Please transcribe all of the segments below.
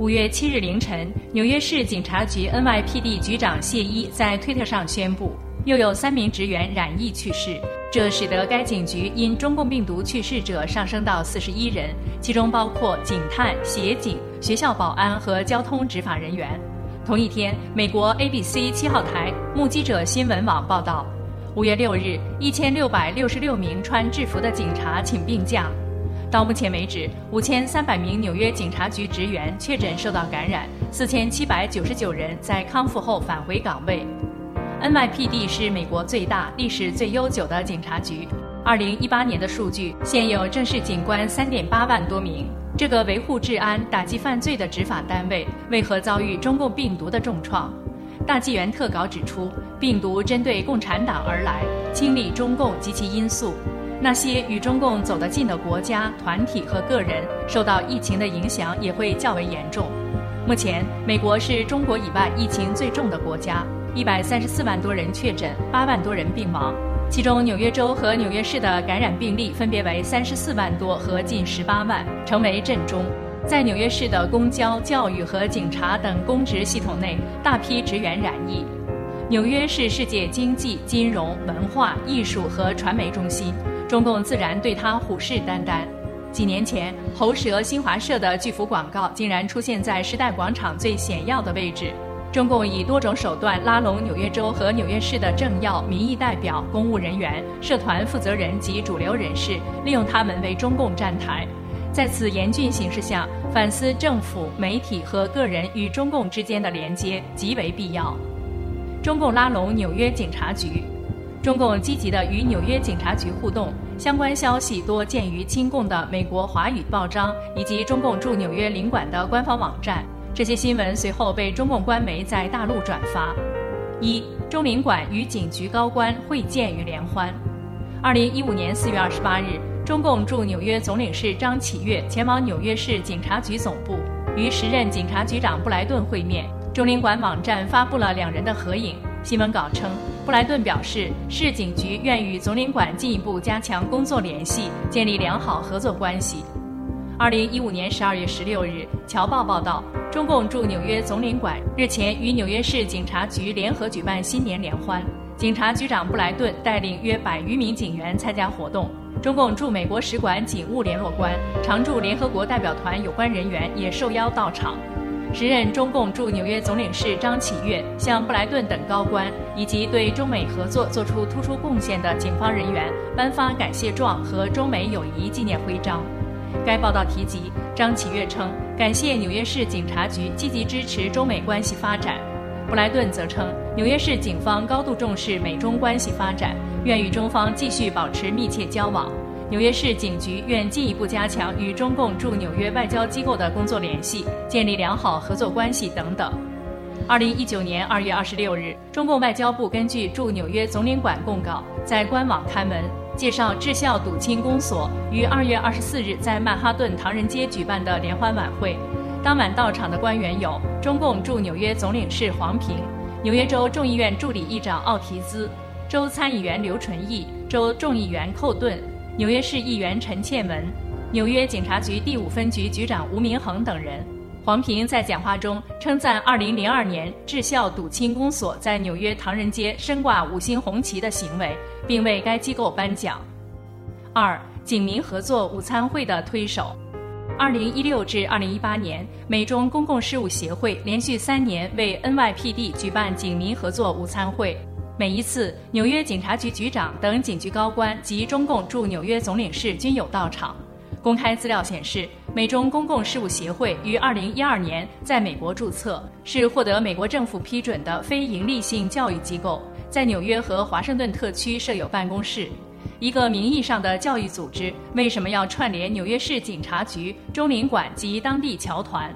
五月七日凌晨，纽约市警察局 NYPD 局长谢伊在推特上宣布，又有三名职员染疫去世，这使得该警局因中共病毒去世者上升到四十一人，其中包括警探、协警、学校保安和交通执法人员。同一天，美国 ABC 七号台目击者新闻网报道，五月六日，一千六百六十六名穿制服的警察请病假。到目前为止，五千三百名纽约警察局职员确诊受到感染，四千七百九十九人在康复后返回岗位。NYPD 是美国最大、历史最悠久的警察局。二零一八年的数据，现有正式警官三点八万多名。这个维护治安、打击犯罪的执法单位，为何遭遇中共病毒的重创？大纪元特稿指出，病毒针对共产党而来，清理中共及其因素。那些与中共走得近的国家、团体和个人，受到疫情的影响也会较为严重。目前，美国是中国以外疫情最重的国家，一百三十四万多人确诊，八万多人病亡。其中，纽约州和纽约市的感染病例分别为三十四万多和近十八万，成为震中。在纽约市的公交、教育和警察等公职系统内，大批职员染疫。纽约是世界经济、金融、文化艺术和传媒中心。中共自然对他虎视眈眈。几年前，喉舌新华社的巨幅广告竟然出现在时代广场最显要的位置。中共以多种手段拉拢纽约州和纽约市的政要、民意代表、公务人员、社团负责人及主流人士，利用他们为中共站台。在此严峻形势下，反思政府、媒体和个人与中共之间的连接极为必要。中共拉拢纽约警察局。中共积极的与纽约警察局互动，相关消息多见于亲共的美国华语报章以及中共驻纽约领馆的官方网站。这些新闻随后被中共官媒在大陆转发。一中领馆与警局高官会见与联欢。二零一五年四月二十八日，中共驻纽约总领事张启岳前往纽约市警察局总部，与时任警察局长布莱顿会面。中领馆网站发布了两人的合影。新闻稿称，布莱顿表示，市警局愿与总领馆进一步加强工作联系，建立良好合作关系。二零一五年十二月十六日，《侨报》报道，中共驻纽约总领馆日前与纽约市警察局联合举办新年联欢，警察局长布莱顿带领约百余名警员参加活动，中共驻美国使馆警务联络官、常驻联合国代表团有关人员也受邀到场。时任中共驻纽约总领事张启岳向布莱顿等高官以及对中美合作作出突出贡献的警方人员颁发感谢状和中美友谊纪念徽章。该报道提及，张启月称感谢纽约市警察局积极支持中美关系发展。布莱顿则称，纽约市警方高度重视美中关系发展，愿与中方继续保持密切交往。纽约市警局愿进一步加强与中共驻纽约外交机构的工作联系，建立良好合作关系等等。二零一九年二月二十六日，中共外交部根据驻纽约总领馆公告，在官网刊文介绍智孝笃亲公所于二月二十四日在曼哈顿唐人街举办的联欢晚会。当晚到场的官员有中共驻纽约总领事黄平、纽约州众议院助理议长奥提兹、州参议员刘纯义、州众议员寇顿。纽约市议员陈倩文、纽约警察局第五分局局长吴明恒等人。黄平在讲话中称赞2002年智孝笃亲公所在纽约唐人街升挂五星红旗的行为，并为该机构颁奖。二、警民合作午餐会的推手。2016至2018年，美中公共事务协会连续三年为 NYPD 举办警民合作午餐会。每一次，纽约警察局局长等警局高官及中共驻纽约总领事均有到场。公开资料显示，美中公共事务协会于2012年在美国注册，是获得美国政府批准的非营利性教育机构，在纽约和华盛顿特区设有办公室。一个名义上的教育组织，为什么要串联纽约市警察局、中领馆及当地侨团？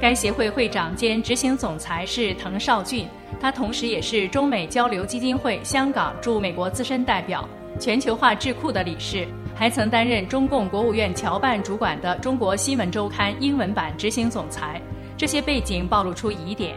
该协会会长兼执行总裁是滕少俊。他同时也是中美交流基金会香港驻美国资深代表、全球化智库的理事，还曾担任中共国务院侨办主管的《中国新闻周刊》英文版执行总裁。这些背景暴露出疑点。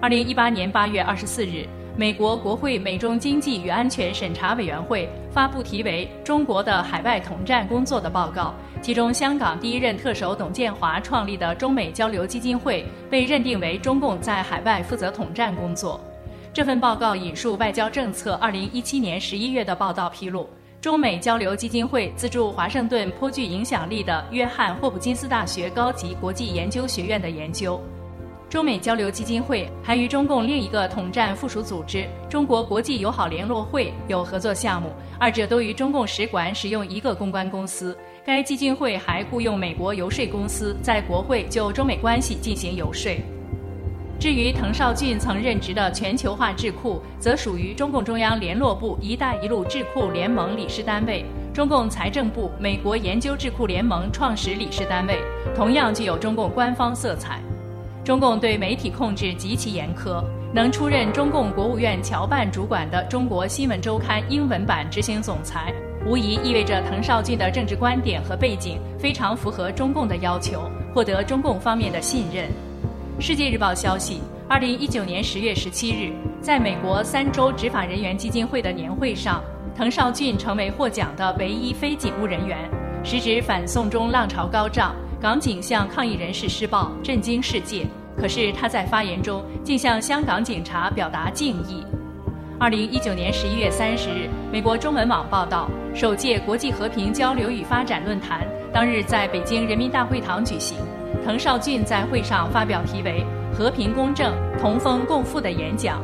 二零一八年八月二十四日美国国会美中经济与安全审查委员会发布题为《中国的海外统战工作》的报告，其中香港第一任特首董建华创立的中美交流基金会被认定为中共在海外负责统战工作。这份报告引述《外交政策》二零一七年十一月的报道披露，中美交流基金会资助华盛顿颇具影响力的约翰霍普金斯大学高级国际研究学院的研究。中美交流基金会还与中共另一个统战附属组织——中国国际友好联络会有合作项目，二者都与中共使馆使用一个公关公司。该基金会还雇佣美国游说公司在国会就中美关系进行游说。至于滕绍俊曾任职的全球化智库，则属于中共中央联络部“一带一路”智库联盟理事单位，中共财政部美国研究智库联盟创始理事单位，同样具有中共官方色彩。中共对媒体控制极其严苛，能出任中共国务院侨办主管的《中国新闻周刊》英文版执行总裁，无疑意味着滕绍俊的政治观点和背景非常符合中共的要求，获得中共方面的信任。世界日报消息，二零一九年十月十七日，在美国三州执法人员基金会的年会上，滕绍俊成为获奖的唯一非警务人员，时值反送中浪潮高涨。港警向抗议人士施暴，震惊世界。可是他在发言中竟向香港警察表达敬意。二零一九年十一月三十日，美国中文网报道，首届国际和平交流与发展论坛当日在北京人民大会堂举行。滕少俊在会上发表题为《和平公正、同风共富》的演讲，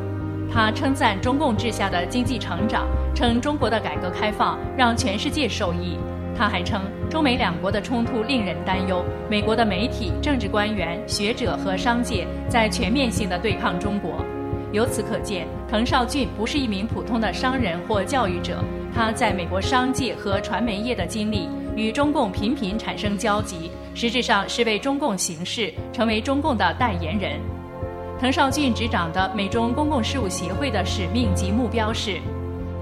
他称赞中共治下的经济成长，称中国的改革开放让全世界受益。他还称，中美两国的冲突令人担忧。美国的媒体、政治官员、学者和商界在全面性的对抗中国。由此可见，滕少俊不是一名普通的商人或教育者，他在美国商界和传媒业的经历与中共频频产生交集，实质上是为中共行事，成为中共的代言人。滕少俊执掌的美中公共事务协会的使命及目标是。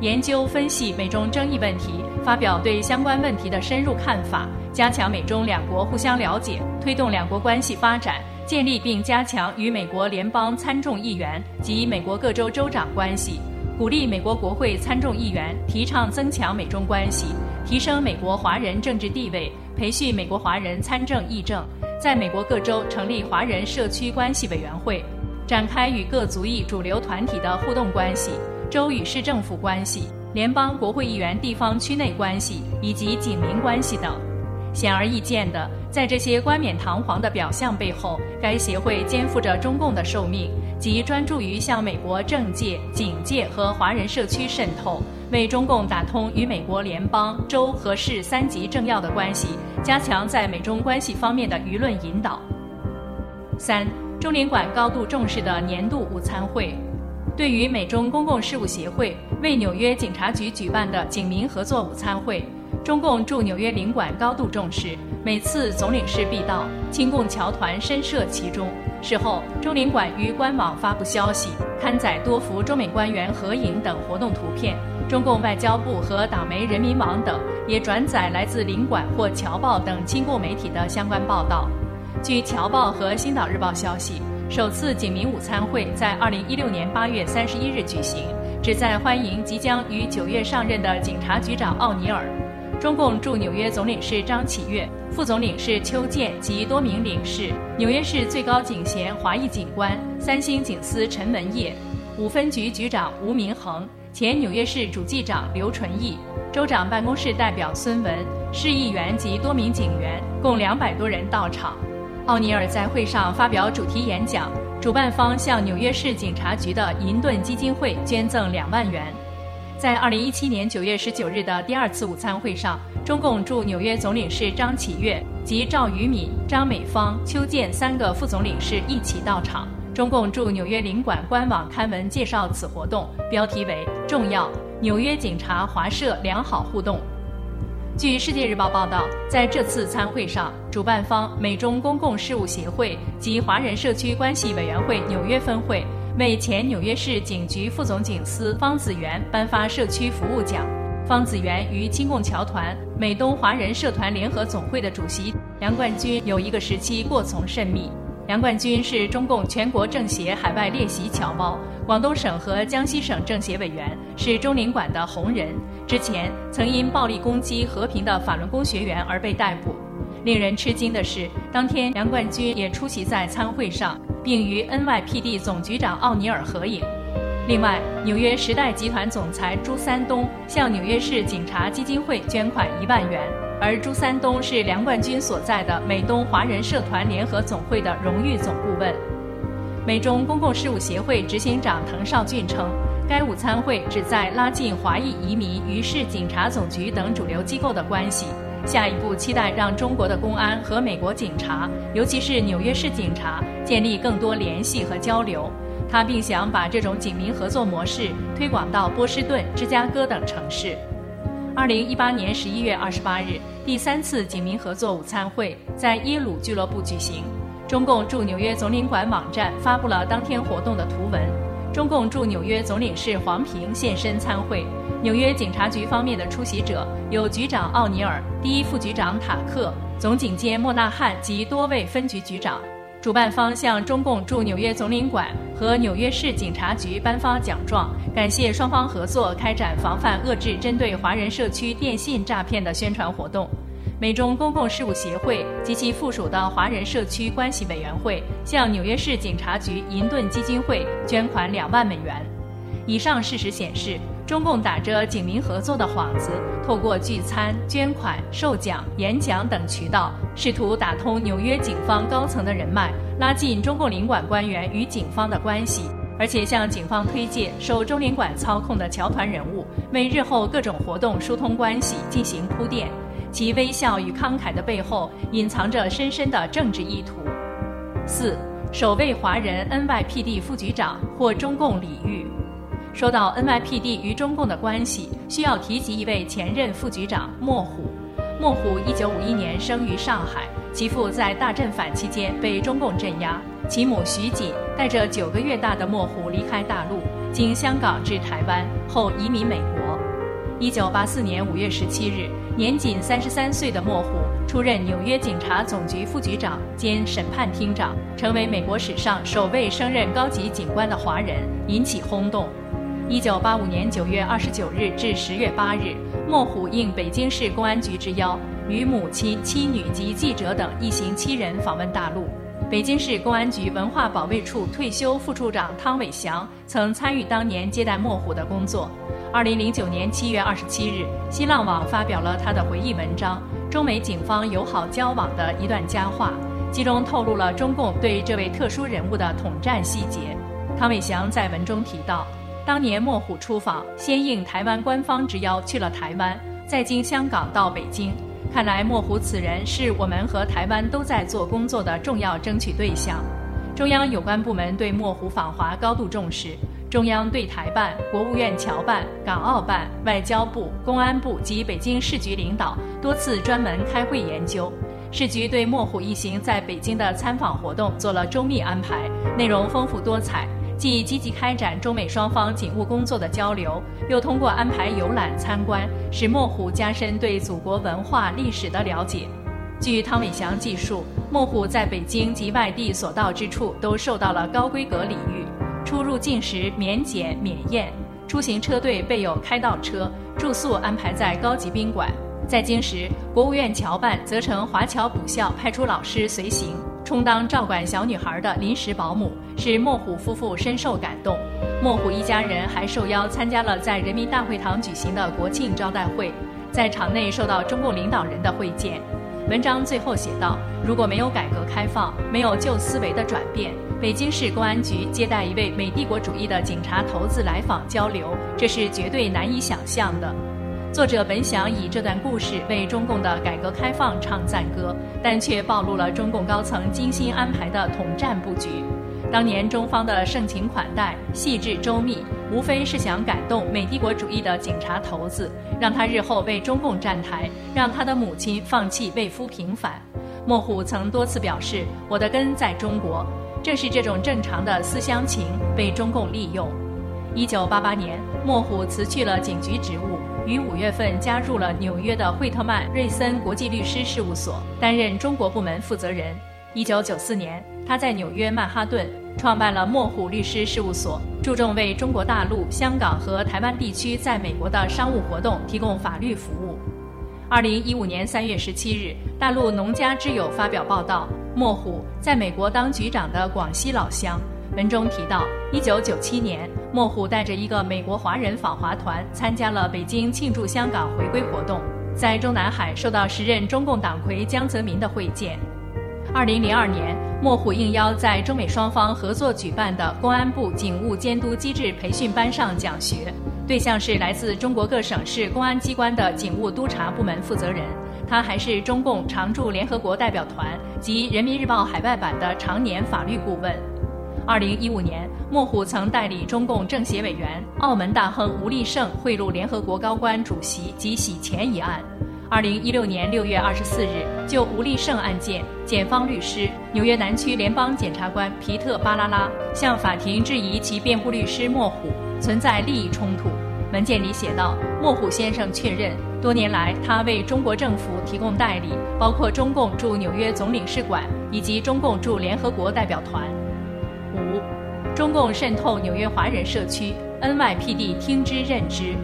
研究分析美中争议问题，发表对相关问题的深入看法，加强美中两国互相了解，推动两国关系发展，建立并加强与美国联邦参众议员及美国各州州长关系，鼓励美国国会参众议员提倡增强美中关系，提升美国华人政治地位，培训美国华人参政议政，在美国各州成立华人社区关系委员会，展开与各族裔主流团体的互动关系。州与市政府关系、联邦国会议员地方区内关系以及警民关系等，显而易见的，在这些冠冕堂皇的表象背后，该协会肩负着中共的受命，即专注于向美国政界、警界和华人社区渗透，为中共打通与美国联邦、州和市三级政要的关系，加强在美中关系方面的舆论引导。三，中领馆高度重视的年度午餐会。对于美中公共事务协会为纽约警察局举办的警民合作午餐会，中共驻纽约领馆高度重视，每次总领事必到，亲共侨团深涉其中。事后，中领馆于官网发布消息，刊载多幅中美官员合影等活动图片。中共外交部和党媒人民网等也转载来自领馆或侨报等亲共媒体的相关报道。据侨报和星岛日报消息。首次警民午餐会在二零一六年八月三十一日举行，旨在欢迎即将于九月上任的警察局长奥尼尔。中共驻纽约总领事张启岳、副总领事邱健及多名领事，纽约市最高警衔华裔警官、三星警司陈文业，五分局局长吴明恒，前纽约市主计长刘纯义，州长办公室代表孙文，市议员及多名警员，共两百多人到场。奥尼尔在会上发表主题演讲，主办方向纽约市警察局的银盾基金会捐赠两万元。在二零一七年九月十九日的第二次午餐会上，中共驻纽约总领事张启岳及赵于敏、张美芳、邱健三个副总领事一起到场。中共驻纽约领馆官网刊文介绍此活动，标题为“重要纽约警察华社良好互动”。据《世界日报》报道，在这次参会上，主办方美中公共事务协会及华人社区关系委员会纽约分会为前纽约市警局副总警司方子元颁发社区服务奖。方子元与亲共侨团美东华人社团联合总会的主席梁冠军有一个时期过从甚密。梁冠军是中共全国政协海外列席侨胞，广东省和江西省政协委员，是中领馆的红人。之前曾因暴力攻击和平的法轮功学员而被逮捕。令人吃惊的是，当天梁冠军也出席在参会上，并与 NYPD 总局长奥尼尔合影。另外，纽约时代集团总裁朱三东向纽约市警察基金会捐款一万元。而朱三东是梁冠军所在的美东华人社团联合总会的荣誉总顾问。美中公共事务协会执行长滕绍俊称，该午餐会旨在拉近华裔移民与市警察总局等主流机构的关系。下一步期待让中国的公安和美国警察，尤其是纽约市警察，建立更多联系和交流。他并想把这种警民合作模式推广到波士顿、芝加哥等城市。二零一八年十一月二十八日，第三次警民合作午餐会在耶鲁俱乐部举行。中共驻纽约总领馆网站发布了当天活动的图文。中共驻纽约总领事黄平现身参会。纽约警察局方面的出席者有局长奥尼尔、第一副局长塔克、总警监莫纳汉及多位分局局长。主办方向中共驻纽约总领馆和纽约市警察局颁发奖状，感谢双方合作开展防范遏制针对华人社区电信诈骗的宣传活动。美中公共事务协会及其附属的华人社区关系委员会向纽约市警察局银盾基金会捐款两万美元。以上事实显示。中共打着警民合作的幌子，透过聚餐、捐款、授奖、演讲等渠道，试图打通纽约警方高层的人脉，拉近中共领馆官员与警方的关系，而且向警方推荐受中领馆操控的侨团人物，为日后各种活动疏通关系进行铺垫。其微笑与慷慨的背后，隐藏着深深的政治意图。四，首位华人 NYPD 副局长获中共礼遇。说到 NYPD 与中共的关系，需要提及一位前任副局长莫虎。莫虎1951年生于上海，其父在大镇反期间被中共镇压，其母徐锦带着九个月大的莫虎离开大陆，经香港至台湾后移民美国。1984年5月17日，年仅33岁的莫虎出任纽约警察总局副局长兼审判厅长，成为美国史上首位升任高级警官的华人，引起轰动。一九八五年九月二十九日至十月八日，莫虎应北京市公安局之邀，与母亲、妻女及记者等一行七人访问大陆。北京市公安局文化保卫处退休副处长汤伟祥曾参与当年接待莫虎的工作。二零零九年七月二十七日，新浪网发表了他的回忆文章《中美警方友好交往的一段佳话》，其中透露了中共对这位特殊人物的统战细节。汤伟祥在文中提到。当年莫虎出访，先应台湾官方之邀去了台湾，再经香港到北京。看来莫虎此人是我们和台湾都在做工作的重要争取对象。中央有关部门对莫虎访华高度重视，中央对台办、国务院侨办、港澳办、外交部、公安部及北京市局领导多次专门开会研究。市局对莫虎一行在北京的参访活动做了周密安排，内容丰富多彩。既积极开展中美双方警务工作的交流，又通过安排游览参观，使莫虎加深对祖国文化历史的了解。据汤伟祥记述，莫虎在北京及外地所到之处都受到了高规格礼遇，出入境时免检免验，出行车队备有开道车，住宿安排在高级宾馆。在京时，国务院侨办则成华侨补校派出老师随行。充当照管小女孩的临时保姆，使莫虎夫妇深受感动。莫虎一家人还受邀参加了在人民大会堂举行的国庆招待会，在场内受到中共领导人的会见。文章最后写道：“如果没有改革开放，没有旧思维的转变，北京市公安局接待一位美帝国主义的警察头子来访交流，这是绝对难以想象的。”作者本想以这段故事为中共的改革开放唱赞歌，但却暴露了中共高层精心安排的统战布局。当年中方的盛情款待、细致周密，无非是想感动美帝国主义的警察头子，让他日后为中共站台，让他的母亲放弃为夫平反。莫虎曾多次表示：“我的根在中国。”正是这种正常的思乡情被中共利用。一九八八年，莫虎辞去了警局职务。于五月份加入了纽约的惠特曼瑞森国际律师事务所，担任中国部门负责人。一九九四年，他在纽约曼哈顿创办了莫虎律师事务所，注重为中国大陆、香港和台湾地区在美国的商务活动提供法律服务。二零一五年三月十七日，大陆农家之友发表报道，莫虎在美国当局长的广西老乡。文中提到，一九九七年，莫虎带着一个美国华人访华团参加了北京庆祝香港回归活动，在中南海受到时任中共党魁江泽民的会见。二零零二年，莫虎应邀在中美双方合作举办的公安部警务监督机制培训班上讲学。对象是来自中国各省市公安机关的警务督察部门负责人，他还是中共常驻联合国代表团及人民日报海外版的常年法律顾问。二零一五年，莫虎曾代理中共政协委员、澳门大亨吴立胜贿赂联合国高官主席及洗钱一案。二零一六年六月二十四日，就吴立胜案件，检方律师、纽约南区联邦检察官皮特·巴拉拉向法庭质疑其辩护律师莫虎。存在利益冲突。文件里写道：“莫虎先生确认，多年来他为中国政府提供代理，包括中共驻纽约总领事馆以及中共驻联合国代表团。”中共渗透纽约华人社区，NYPD 听之任之。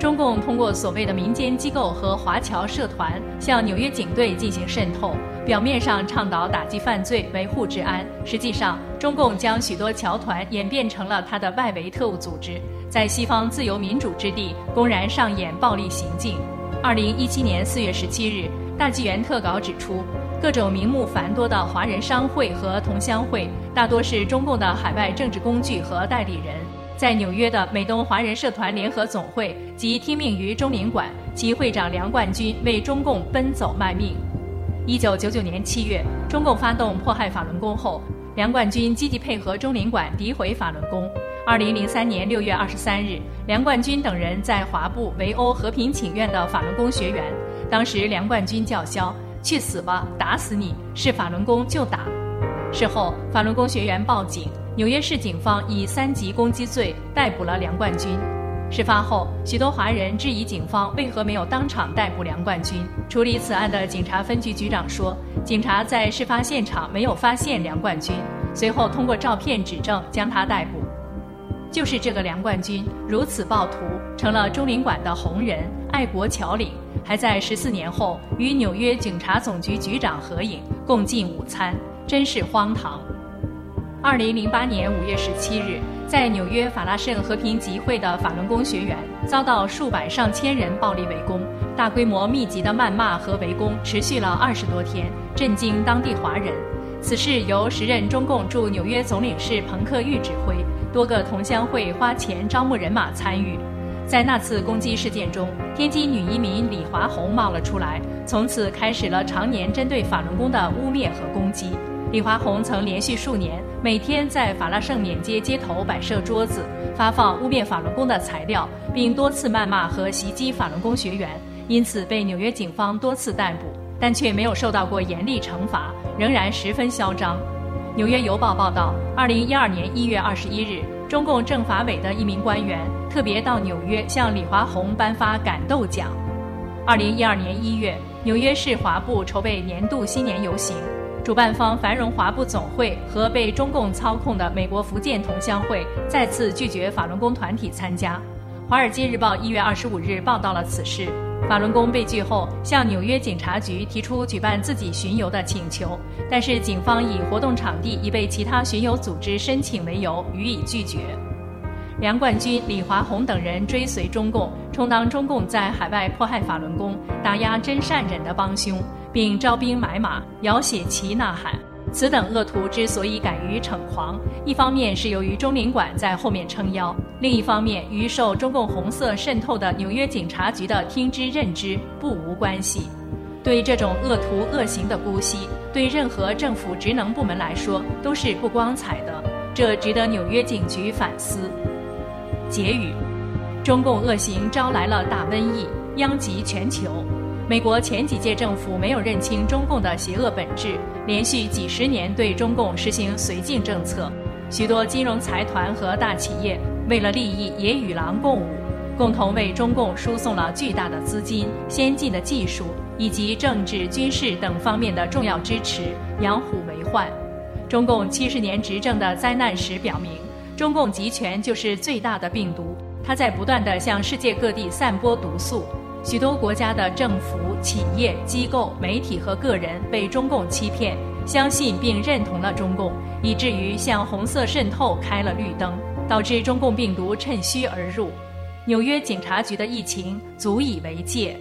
中共通过所谓的民间机构和华侨社团向纽约警队进行渗透。表面上倡导打击犯罪、维护治安，实际上，中共将许多侨团演变成了他的外围特务组织，在西方自由民主之地公然上演暴力行径。二零一七年四月十七日，大纪元特稿指出，各种名目繁多的华人商会和同乡会，大多是中共的海外政治工具和代理人。在纽约的美东华人社团联合总会即听命于中领馆，其会长梁冠军为中共奔走卖命。一九九九年七月，中共发动迫害法轮功后，梁冠军积极配合中领馆诋毁法轮功。二零零三年六月二十三日，梁冠军等人在华埠围殴和平请愿的法轮功学员，当时梁冠军叫嚣：“去死吧，打死你！是法轮功就打。”事后，法轮功学员报警，纽约市警方以三级攻击罪逮捕了梁冠军。事发后，许多华人质疑警方为何没有当场逮捕梁冠军。处理此案的警察分局局长说：“警察在事发现场没有发现梁冠军，随后通过照片指证将他逮捕。就是这个梁冠军如此暴徒，成了中领馆的红人、爱国侨领，还在十四年后与纽约警察总局局长合影共进午餐，真是荒唐。”二零零八年五月十七日。在纽约法拉盛和平集会的法轮功学员遭到数百上千人暴力围攻，大规模密集的谩骂和围攻持续了二十多天，震惊当地华人。此事由时任中共驻纽约总领事彭克玉指挥，多个同乡会花钱招募人马参与。在那次攻击事件中，天津女移民李华红冒了出来，从此开始了常年针对法轮功的污蔑和攻击。李华红曾连续数年每天在法拉盛缅街街头摆设桌子，发放污蔑法轮功的材料，并多次谩骂和袭击法轮功学员，因此被纽约警方多次逮捕，但却没有受到过严厉惩罚，仍然十分嚣张。纽约邮报报道，二零一二年一月二十一日，中共政法委的一名官员特别到纽约向李华红颁发感动奖。二零一二年一月，纽约市华埠筹备年度新年游行。主办方繁荣华埠总会和被中共操控的美国福建同乡会再次拒绝法轮功团体参加。《华尔街日报》一月二十五日报道了此事。法轮功被拒后，向纽约警察局提出举办自己巡游的请求，但是警方以活动场地已被其他巡游组织申请为由予以拒绝。梁冠军、李华红等人追随中共，充当中共在海外迫害法轮功、打压真善忍的帮凶。并招兵买马，摇血旗呐喊。此等恶徒之所以敢于逞狂，一方面是由于中领馆在后面撑腰，另一方面与受中共红色渗透的纽约警察局的听之任之不无关系。对这种恶徒恶行的姑息，对任何政府职能部门来说都是不光彩的，这值得纽约警局反思。结语：中共恶行招来了大瘟疫，殃及全球。美国前几届政府没有认清中共的邪恶本质，连续几十年对中共实行绥靖政策，许多金融财团和大企业为了利益也与狼共舞。共同为中共输送了巨大的资金、先进的技术以及政治、军事等方面的重要支持，养虎为患。中共七十年执政的灾难史表明，中共集权就是最大的病毒，它在不断地向世界各地散播毒素。许多国家的政府、企业、机构、媒体和个人被中共欺骗，相信并认同了中共，以至于向红色渗透开了绿灯，导致中共病毒趁虚而入。纽约警察局的疫情足以为戒。